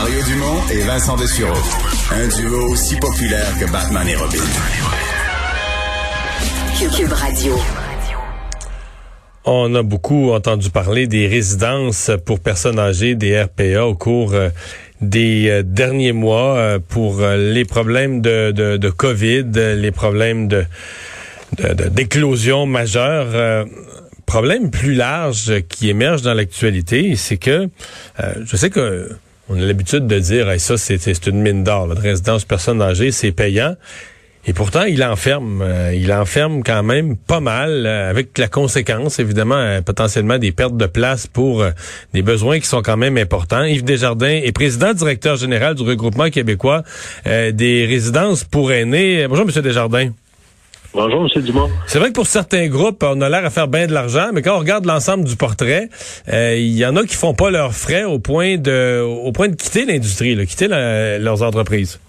Mario Dumont et Vincent Dessureau. Un duo aussi populaire que Batman et Robin. Cube Radio. On a beaucoup entendu parler des résidences pour personnes âgées, des RPA, au cours euh, des euh, derniers mois euh, pour les problèmes de, de, de COVID, les problèmes de d'éclosion majeure. problème plus large qui émerge dans l'actualité, c'est que je sais que on a l'habitude de dire ça c'est une mine d'or, la résidence personnes âgées, c'est payant. Et pourtant, il enferme, euh, il enferme quand même pas mal, euh, avec la conséquence, évidemment, euh, potentiellement des pertes de place pour des besoins qui sont quand même importants. Yves Desjardins est président directeur général du regroupement québécois des résidences pour aînés. Bonjour, Monsieur Desjardins. Bonjour, M. Dumont. C'est vrai que pour certains groupes, on a l'air à faire bien de l'argent, mais quand on regarde l'ensemble du portrait, il y en a qui font pas leurs frais au point de, au point de quitter l'industrie, quitter leurs entreprises.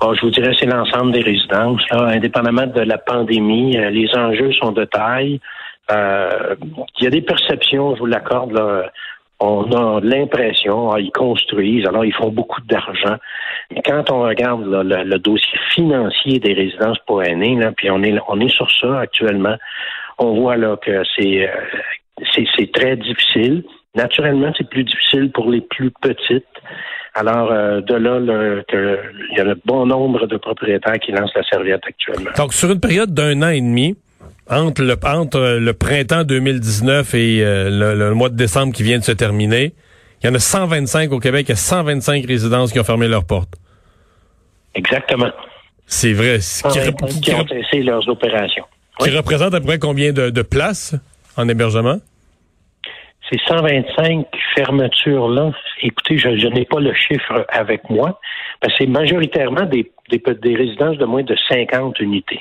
Bon, je vous dirais, c'est l'ensemble des résidences. Là, indépendamment de la pandémie, euh, les enjeux sont de taille. Euh, il y a des perceptions, je vous l'accorde. Là, on a l'impression, ah, ils construisent, alors ils font beaucoup d'argent. Quand on regarde le, dossier financier des résidences pour aînés, là, puis on est on est sur ça actuellement, on voit là que c'est euh, c'est très difficile. Naturellement, c'est plus difficile pour les plus petites. Alors, euh, de là, il y a un bon nombre de propriétaires qui lancent la serviette actuellement. Donc, sur une période d'un an et demi, entre le, entre le printemps 2019 et euh, le, mois de décembre qui vient de se terminer, il y en a 125 au Québec, il y a 125 résidences qui ont fermé leurs portes. Exactement. C'est vrai. Qui, qui, ont cessé leurs opérations. Qui représente à peu près combien de, de places en hébergement? Ces 125 fermetures-là, écoutez, je, n'ai pas le chiffre avec moi, que c'est majoritairement des, des, résidences de moins de 50 unités.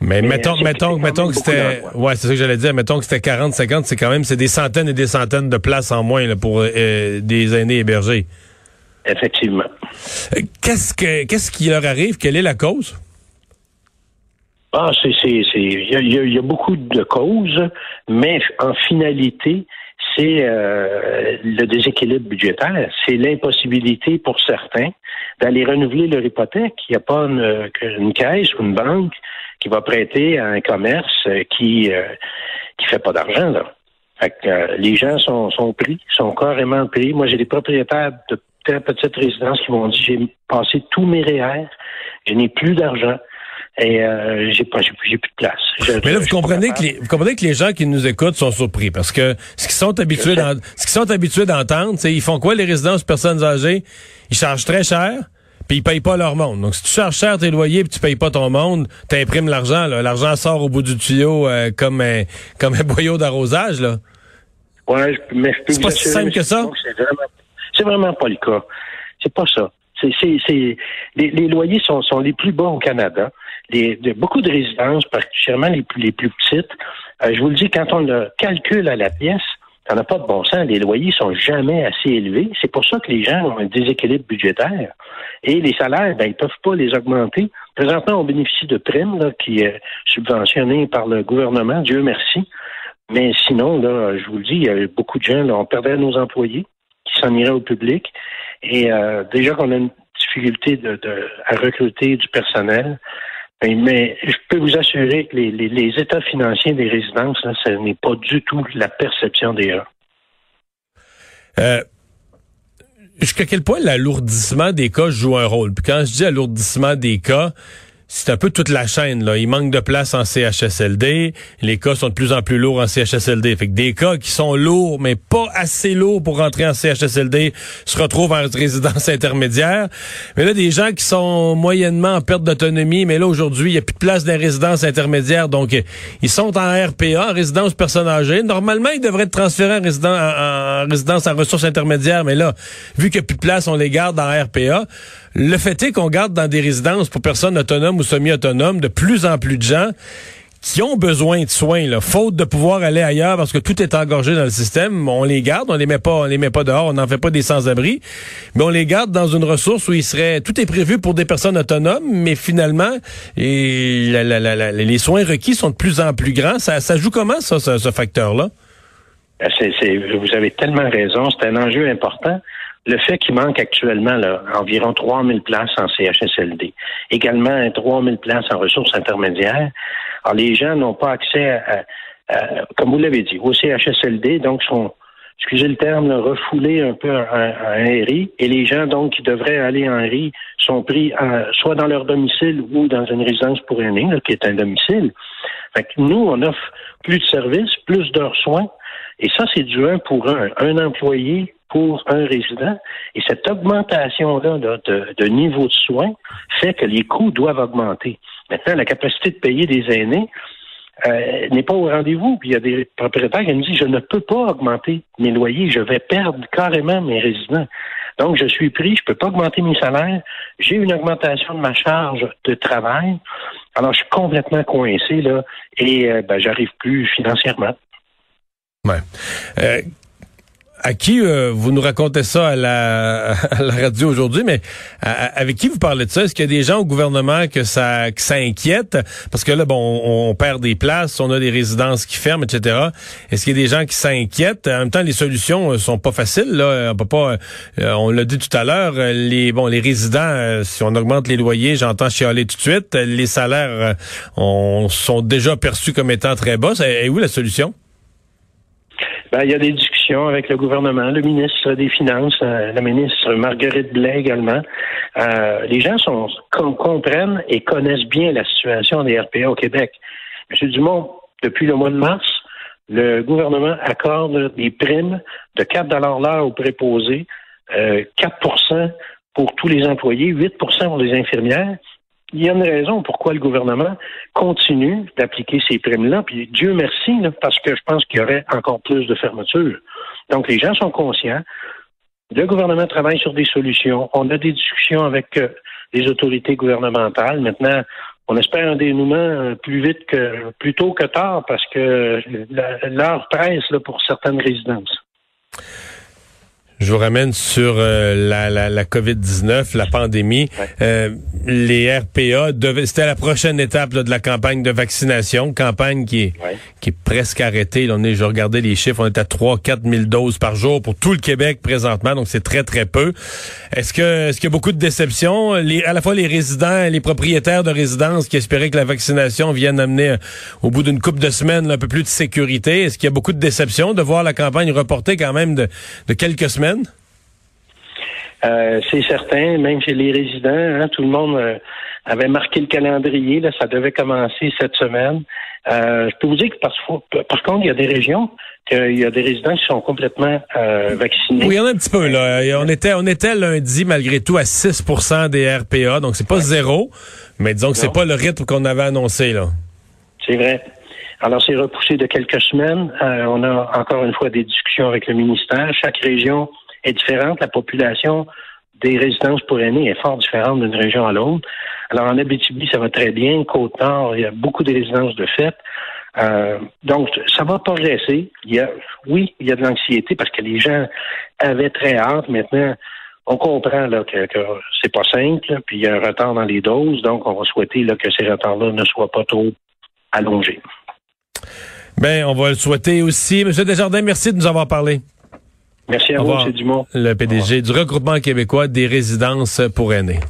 Mais, mettons, mettons, mettons que c'était, ouais, c'est ça que j'allais dire. Mettons que c'était 40, 50, c'est quand même, c'est des centaines et des centaines de places en moins pour euh, des aînés hébergés. Effectivement. Euh, qu'est-ce que, qu'est-ce qui leur arrive? Quelle est la cause? Ah, c'est, c'est, c'est, il y a, beaucoup de causes, mais en finalité, c'est euh, le déséquilibre budgétaire, c'est l'impossibilité pour certains d'aller renouveler leur hypothèque. Il n'y a pas une, caisse ou une banque qui va prêter à un commerce qui euh, qui fait pas d'argent euh, les gens sont, sont pris, sont carrément pris. Moi, j'ai des propriétaires de très petites résidences qui m'ont dit j'ai passé tous mes REER, je n'ai plus d'argent et euh, j'ai pas j'ai plus de place. Mais là vous comprenez que les vous comprenez que les gens qui nous écoutent sont surpris parce que ce qu'ils sont habitués ce qu'ils sont habitués d'entendre, c'est ils font quoi les résidences personnes âgées? Ils chargent très cher. Puis ils payent pas leur monde. Donc si tu charges cher tes loyers puis tu payes pas ton monde, tu imprimes l'argent l'argent sort au bout du tuyau euh, comme un comme un boyau d'arrosage là. Ouais, mais je peux C'est pas si simple que ça. C'est vraiment, vraiment pas le cas. C'est pas ça. C'est, c'est, les, les, loyers sont, sont les plus bas au Canada de, beaucoup de résidences, particulièrement les plus, les plus petites, euh, je vous le dis, quand on le calcule à la pièce, ça n'a pas de bon sens. Les loyers sont jamais assez élevés. C'est pour ça que les gens ont un déséquilibre budgétaire. Et les salaires, ben, ils peuvent pas les augmenter. Présentement, on bénéficie de primes là, qui est subventionnées par le gouvernement, Dieu merci. Mais sinon, là, je vous le dis, il y a beaucoup de gens, là, on perdait nos employés qui s'en iraient au public. Et euh, déjà qu'on a une difficulté à recruter du personnel, mais je peux vous assurer que les, états financiers des résidences, ce n'est pas du tout la perception des gens. Euh, jusqu'à quel point l'alourdissement des cas joue un rôle? Puis quand je dis alourdissement des cas, c'est un peu toute la chaîne. Là. Il manque de place en CHSLD. Les cas sont de plus en plus lourds en CHSLD. Fait que des cas qui sont lourds, mais pas assez lourds pour rentrer en CHSLD, se retrouvent en résidence intermédiaire. Mais là, des gens qui sont moyennement en perte d'autonomie, mais là, aujourd'hui, il n'y a plus de place dans les résidences intermédiaires. Donc, ils sont en RPA, en résidence personne âgée. Normalement, ils devraient être transférés en, résidence, en, résidence en ressources intermédiaires. Mais là, vu qu'il n'y a plus de place, on les garde en RPA. Le fait est qu'on garde dans des résidences pour personnes autonomes ou semi-autonomes de plus en plus de gens qui ont besoin de soins, là, faute de pouvoir aller ailleurs parce que tout est engorgé dans le système. On les garde, on les met pas, on les met pas dehors, on n'en fait pas des sans-abri, mais on les garde dans une ressource où il serait, tout est prévu pour des personnes autonomes, mais finalement, les soins requis sont de plus en plus grands. Ça, ça joue comment ça, ce, facteur-là? Ben, vous avez tellement raison. C'est un enjeu important. Le fait qu'il manque actuellement là, environ 3000 places en CHSLD, également 3000 places en ressources intermédiaires, alors les gens n'ont pas accès à, comme vous l'avez dit, au CHSLD, donc sont excusez le terme, refoulés un peu à, un RI, et les gens donc qui devraient aller en RI sont pris soit dans leur domicile ou dans une résidence pour aînés, qui est un domicile. Fait que nous, on offre plus de services, plus de soins, et ça, c'est du un pour un. Un employé pour un résident. Et cette augmentation-là de, niveau de soins fait que les coûts doivent augmenter. Maintenant, la capacité de payer des aînés euh, n'est pas au rendez-vous. Puis il y a des propriétaires qui me disent je ne peux pas augmenter mes loyers, je vais perdre carrément mes résidents. Donc, je suis pris, je ne peux pas augmenter mes salaires. J'ai une augmentation de ma charge de travail. Alors, je suis complètement coincé, là, et euh, ben, j'arrive plus financièrement. Ouais. Euh, à qui euh, vous nous racontez ça à la, la radio aujourd'hui, mais avec qui vous parlez de ça? Est-ce qu'il y a des gens au gouvernement que ça, que ça inquiète? Parce que là, bon, on, perd des places, on a des résidences qui ferment, etc. Est-ce qu'il y a des gens qui s'inquiètent? En même temps, les solutions euh, sont pas faciles. Là. On peut pas. on l'a dit tout à l'heure. Les bon, les résidents, si on augmente les loyers, j'entends chialer tout de suite. Les salaires on, sont déjà perçus comme étant très bas. Et où la solution? Ben, il y a des avec le gouvernement, le ministre des Finances, euh, la ministre Marguerite Blais également. Euh, les gens comprennent et connaissent bien la situation des RPA au Québec. Monsieur Dumont, depuis le mois de mars, le gouvernement accorde des primes de 4 l'heure aux préposés, euh, 4% pour tous les employés, 8% pour les infirmières il y a une raison pourquoi le gouvernement continue d'appliquer ces primes-là. Puis Dieu merci, parce que je pense qu'il y aurait encore plus de fermetures. Donc les gens sont conscients. Le gouvernement travaille sur des solutions. On a des discussions avec euh, les autorités gouvernementales. Maintenant, on espère un dénouement euh, plus vite que plus tôt que tard parce que l'heure presse là, pour certaines résidences. Je vous ramène sur euh, la, la, la COVID-19, la pandémie. Euh, les RPA, c'était la prochaine étape de la campagne de vaccination, campagne qui est, qui est presque arrêtée. Là, on est, je regardais les chiffres, on est à 3-4 000 doses par jour pour tout le Québec présentement, donc c'est très, très peu. Est-ce que est-ce qu'il y a beaucoup de déceptions? Les, à la fois les résidents et les propriétaires de résidences qui espéraient que la vaccination vienne amener, euh, au bout d'une couple de semaines, un peu plus de sécurité. Est-ce qu'il y a beaucoup de déceptions de voir la campagne reportée quand même de, de quelques semaines? Euh, c'est certain, même chez les résidents, hein, tout le monde euh, avait marqué le calendrier, là, ça devait commencer cette semaine. Euh, je peux vous dire que par, par contre, il y a des régions qu'il y a des résidents qui sont complètement vaccinés. Oui, il y en a un petit peu là. On était, on était lundi malgré tout à 6% des RPA, donc c'est pas zéro, mais disons que c'est pas le rythme qu'on avait annoncé là. C'est vrai. Alors, c'est repoussé de quelques semaines. on a encore une fois des discussions avec le ministère. Chaque région est différente. La population des résidences pour aînés est fort différente d'une région à l'autre. Alors, en Abitibi, ça va très bien. Côte-Nord, il y a beaucoup de résidences de fête. Euh, donc, ça va progresser. Il y a, oui, il y a de l'anxiété parce que les gens avaient très hâte. Maintenant, on comprend là, que, que c'est pas simple, puis il y a un retard dans les doses. Donc, on va souhaiter là, que ces retards-là ne soient pas trop allongés. Ben, on va le souhaiter aussi. Monsieur Desjardins, merci de nous avoir parlé. Merci à vous, M. Dumont. Le PDG du regroupement québécois des résidences pour aînés.